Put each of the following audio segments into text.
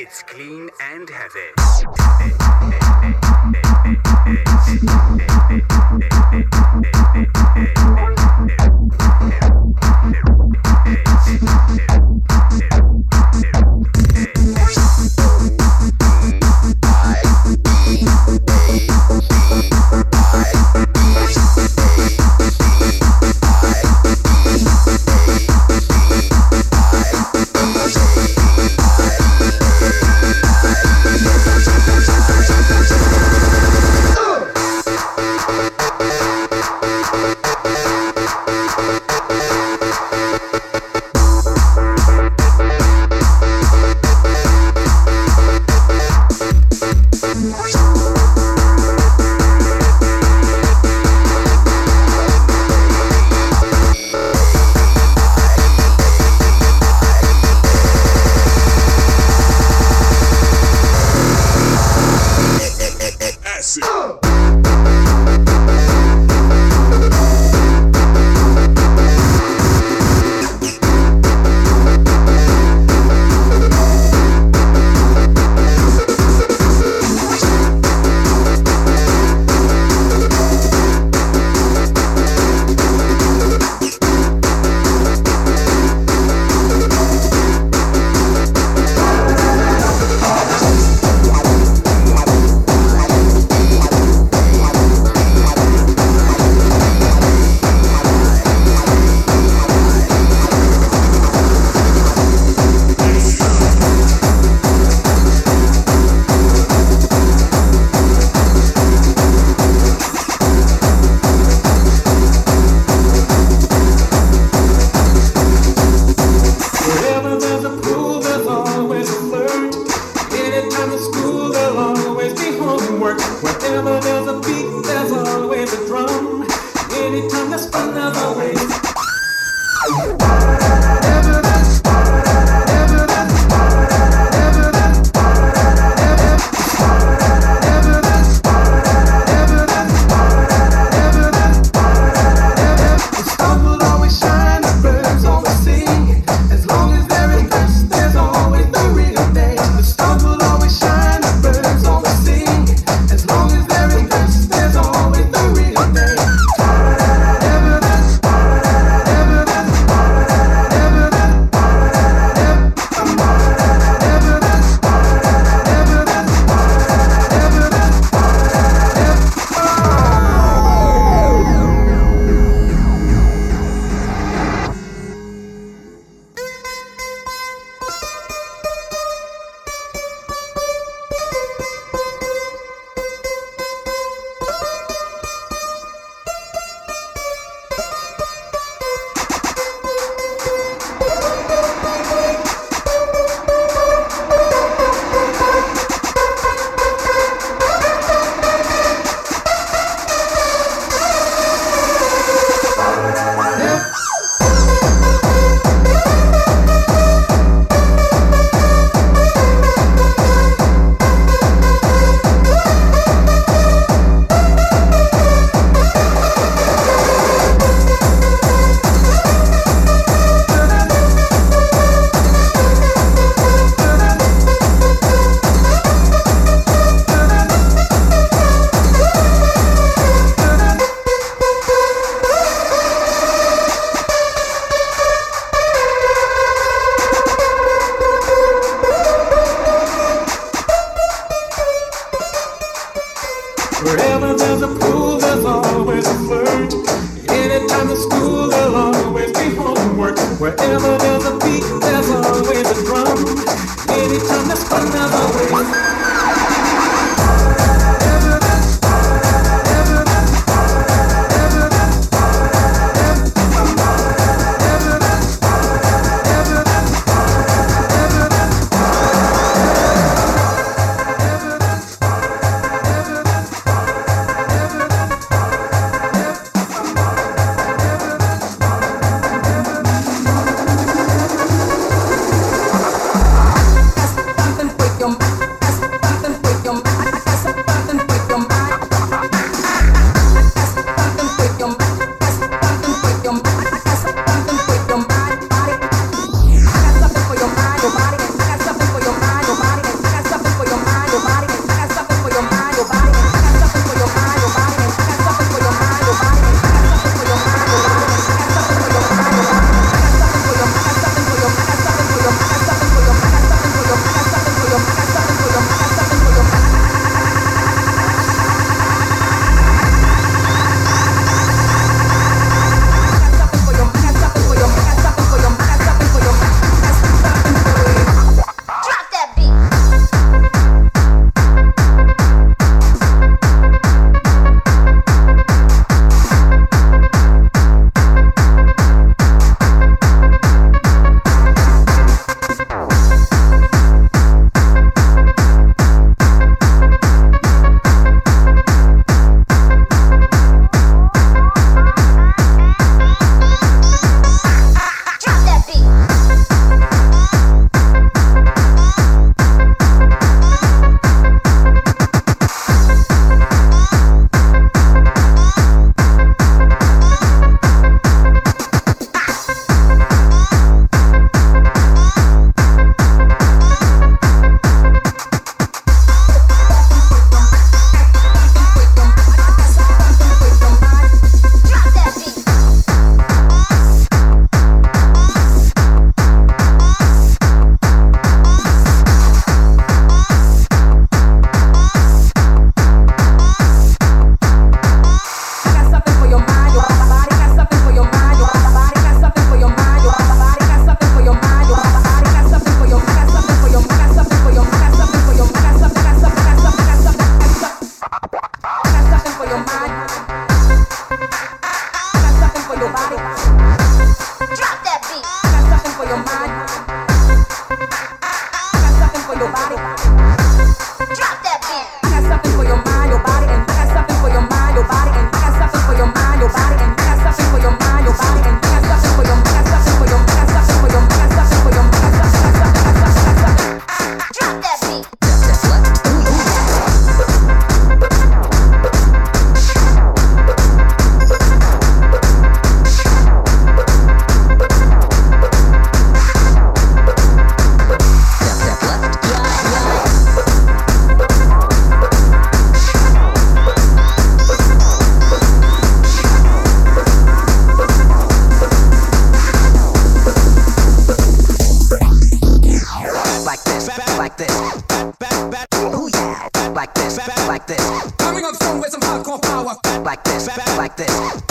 It's clean and heavy. Coming up strong with some hardcore power. Like this, like this.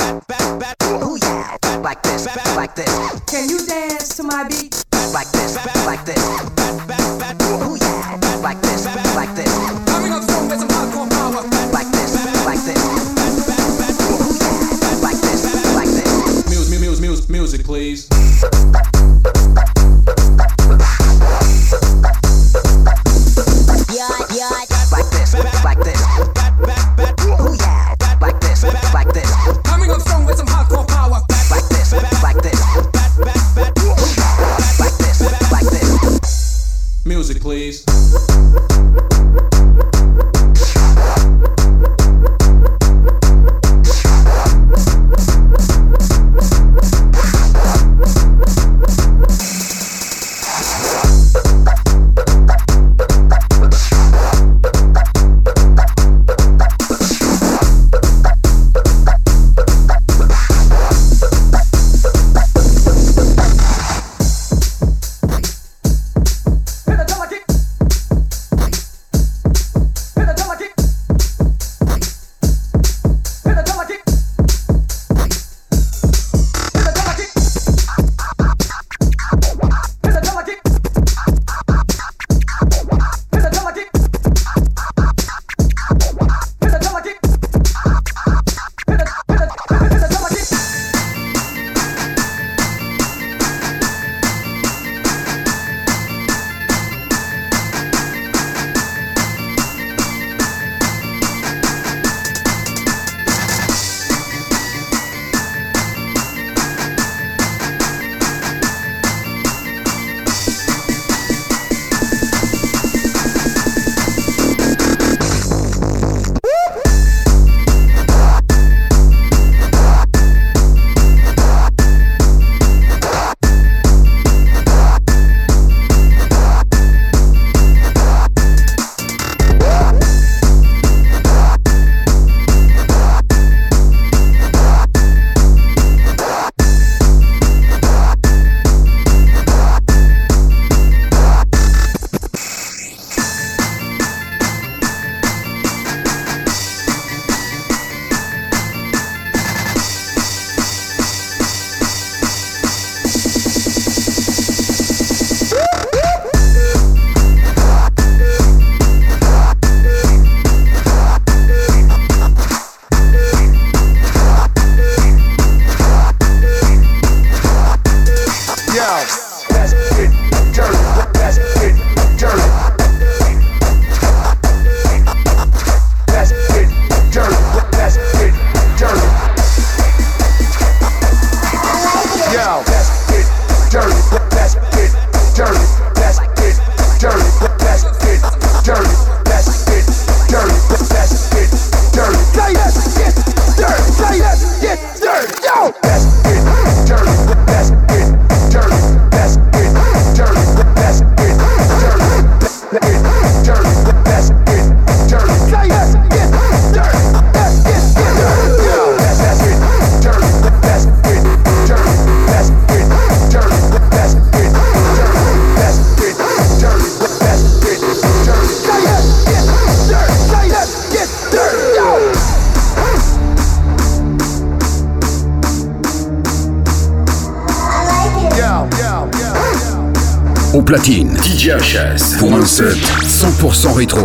Platine. DJ HS pour un set 100% rétro.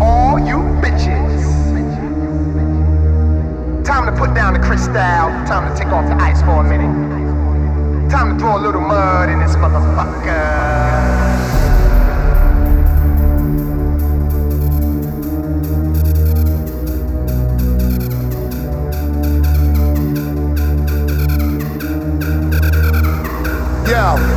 All you bitches. Time to put down the crystal. Time to take off the ice for a minute. Time to throw a little mud in this motherfucker. Yeah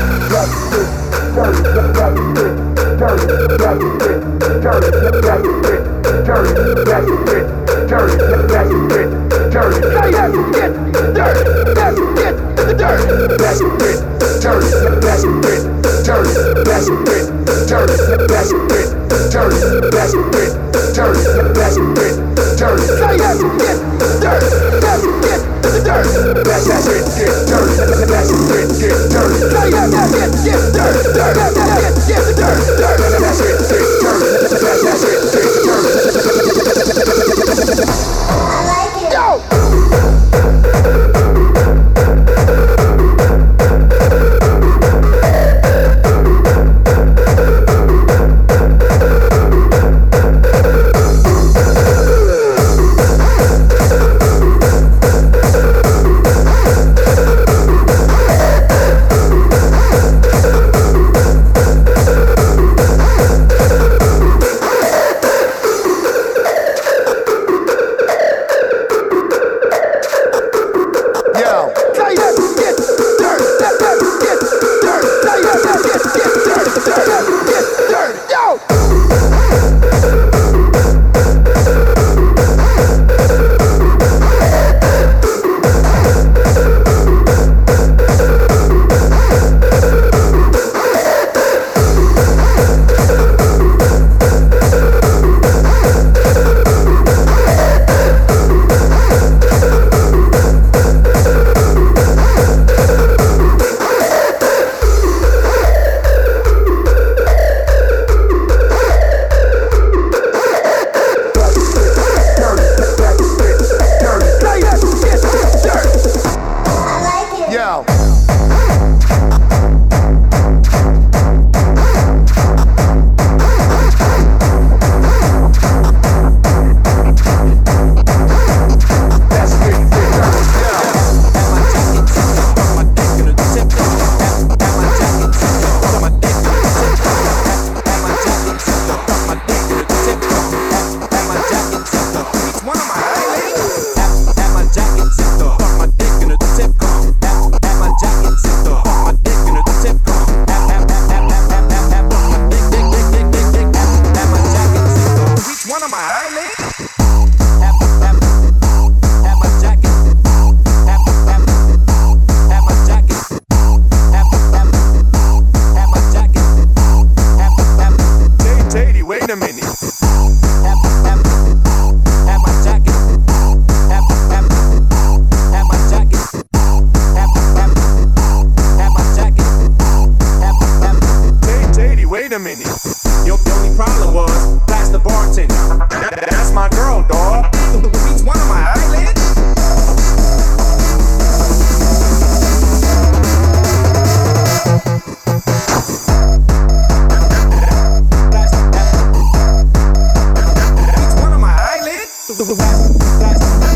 dirt, that's get dirt, that's get dirt. Science get dirt, that's get dirt, that's get dirt, that's get dirt. Science get get dirt, dirt, that's get get dirt, dirt, that's get dirt, that's get dirt. I like it. Yo. Tudo vai, vai, vai.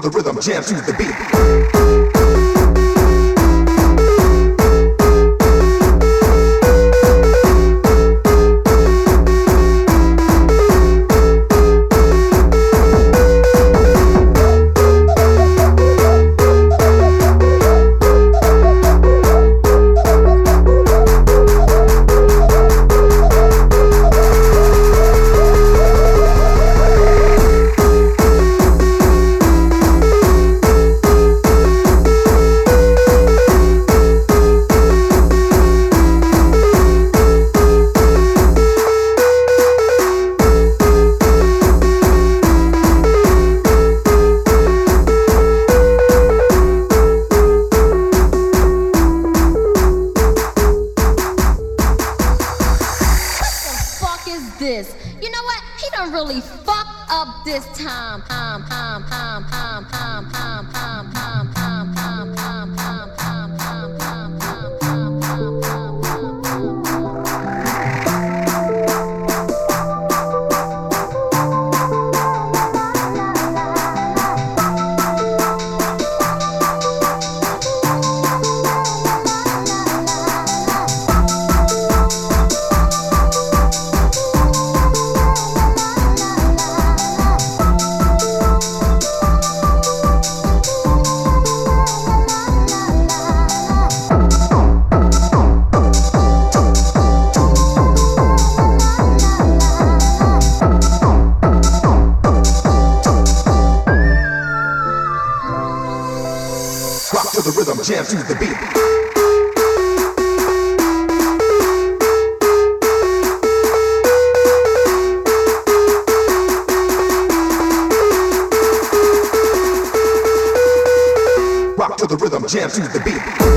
To the rhythm, jam to the beat. Jam to the beat.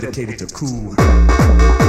Dedicated to cool.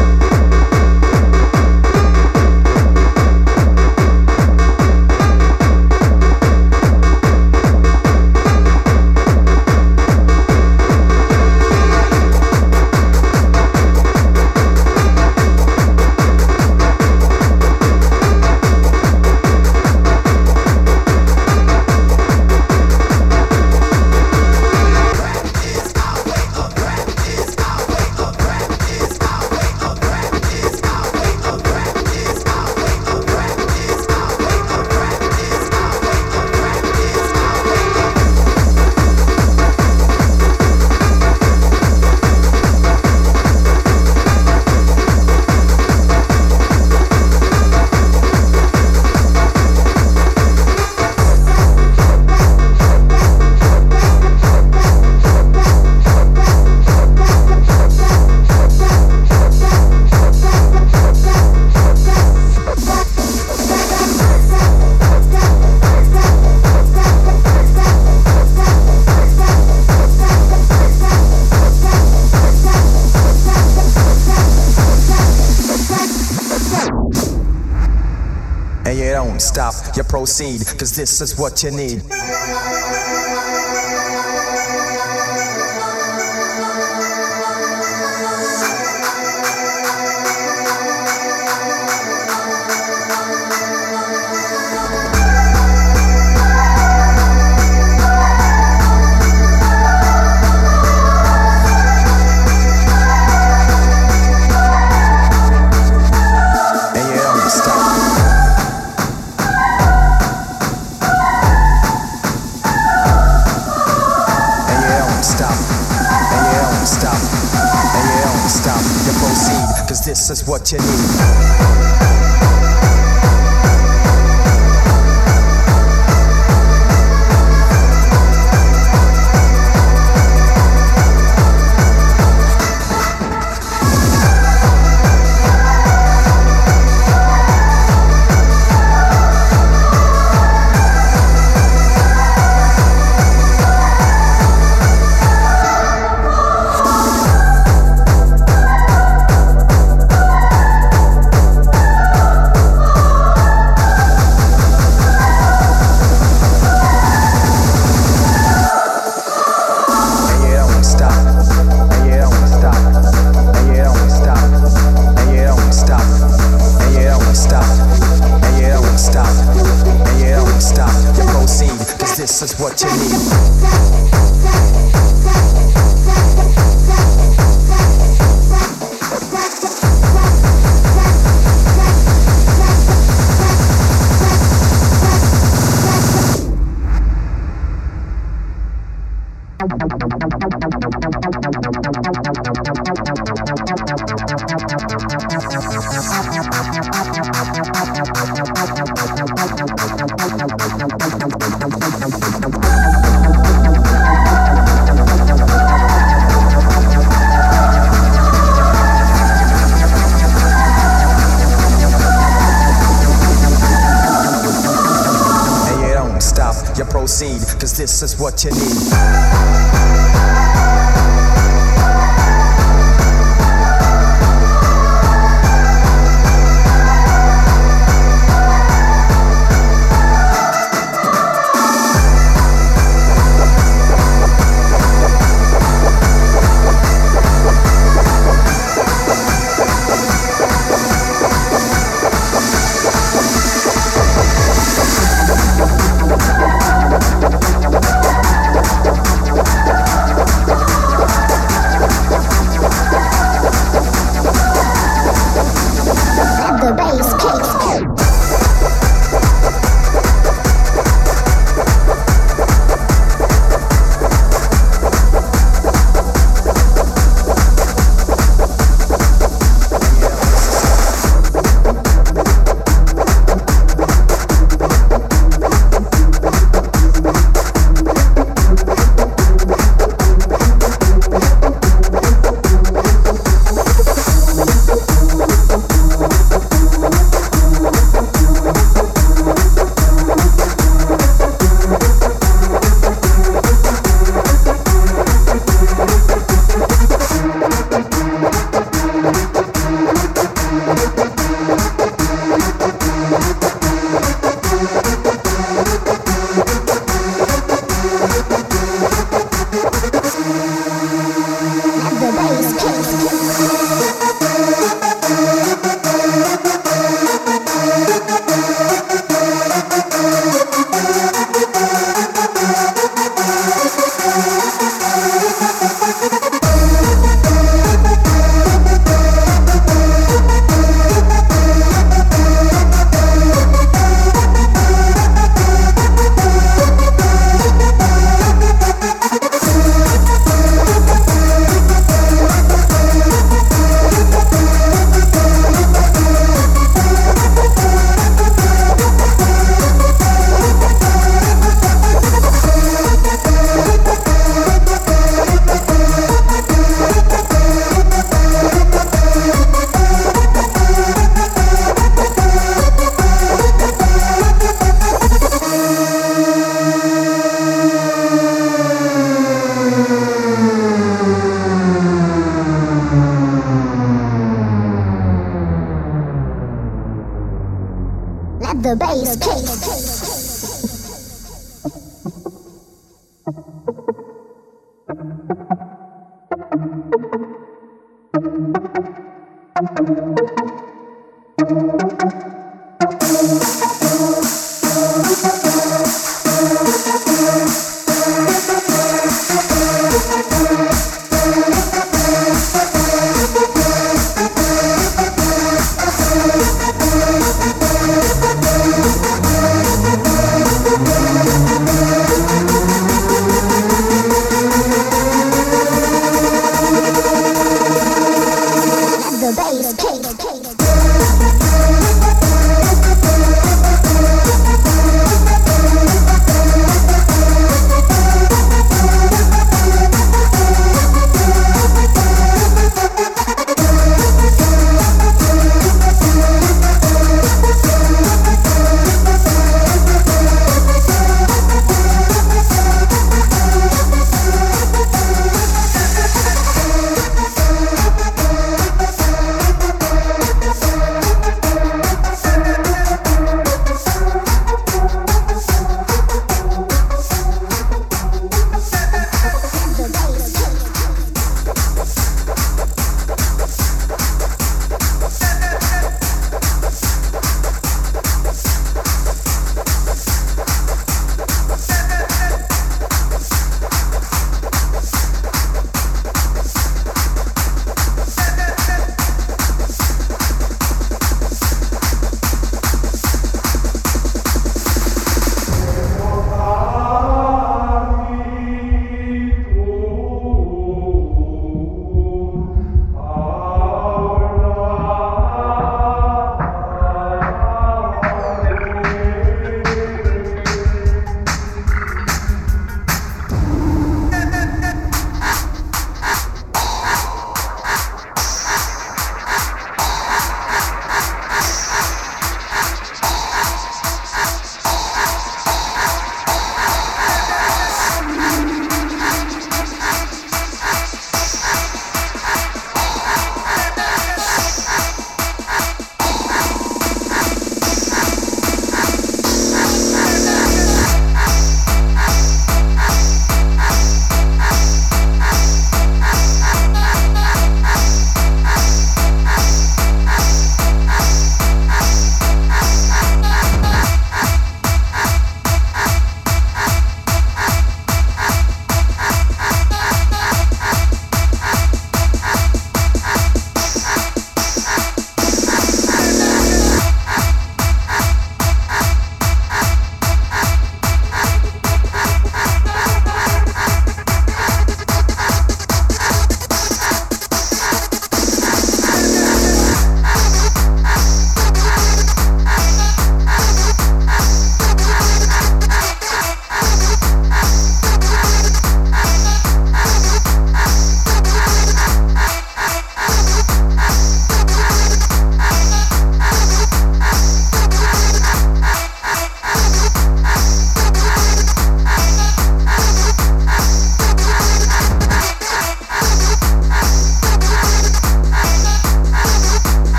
Cause this is what you need. This is this is what you need.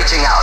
reaching out.